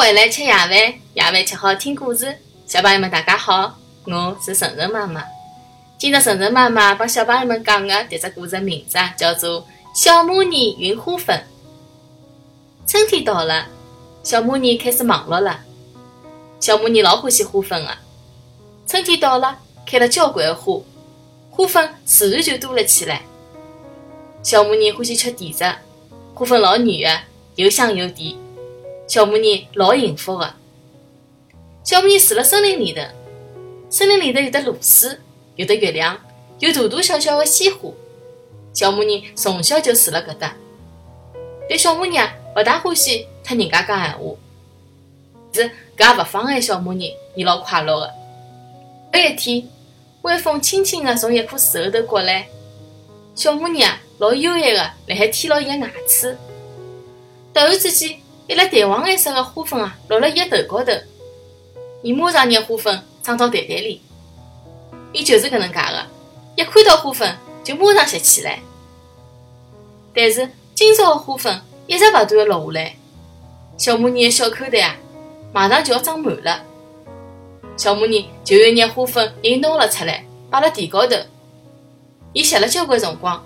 回来吃夜饭，夜饭吃好听故事。小朋友们，大家好，我是晨晨妈妈。今朝晨晨妈妈帮小朋友们讲的迭只故事名字啊，叫做《小蚂蚁运花粉》。春天到了，小蚂蚁开始忙碌了。小蚂蚁老欢喜花粉的。春天到了，开了交关的花，花粉自然就多了起来。小蚂蚁欢喜吃甜食，花粉老软的，又香又甜。小蚂蚁老幸福的。小蚂蚁住辣森林里头，森林里头有的露水，有的月亮，有大大小小的鲜花。小蚂蚁从小就住辣搿搭。但小蚂蚁，勿大欢喜听人家讲闲话。是搿也勿妨碍小蚂蚁，伊老快乐的。搿一天，微风轻轻地从一棵树后头刮来，小蚂蚁，老优雅的辣海舔牢伊个牙齿。突然之间，一粒淡黄颜色的花粉啊，落了伊个头高头，伊马上拿花粉装到袋袋里。伊就是搿能介个，一看到花粉就马上拾起来。但是今朝个花粉一直勿断个落下来，小蚂蚁个小口袋啊，马上就要装满了。小蚂蚁就又拿花粉又拿了出来，摆辣地高头。伊吸了交关辰光，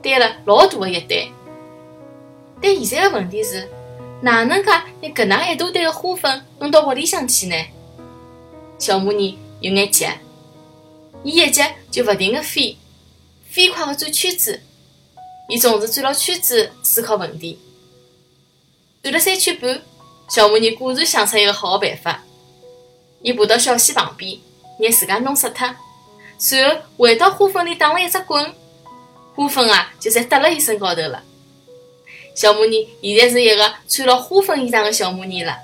堆了老大个一堆。但现在个问题是。哪能噶拿搿能一大堆个花粉弄到屋里向去呢？小蚂蚁有眼急，伊一急就勿停个飞，飞快个转圈子。伊总是转牢圈子思考问题。转了三圈半，小蚂蚁果然想出一个好个办法。伊爬到小溪旁边，拿自家弄湿脱，随后回到花粉里打了一只滚，花粉啊就侪搭辣伊身高头了。小蚂蚁现在是一个穿了花粉衣裳的小蚂蚁了。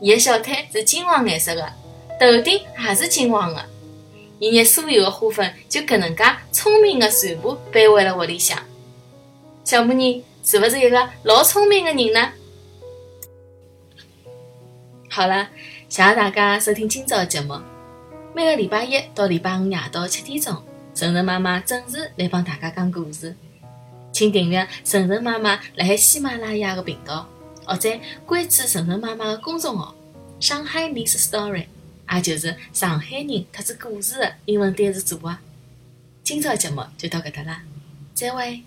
伊的小腿是金黄颜色的，头顶也是金黄的。伊拿所有的花粉就搿能介聪明的全部背回了屋里向。小蚂蚁是勿是一个老聪明的人呢？好了，谢谢大家收听今朝的节目。每个礼拜一到礼拜五夜到七点钟，晨晨妈妈准时来帮大家讲故事。请订阅晨晨妈妈辣海喜马拉雅的频道，或者关注晨晨妈妈的公众号“上海 Miss Story”，也就是上海人特子故事的英文单词组合。今朝节目就到搿搭啦，再会。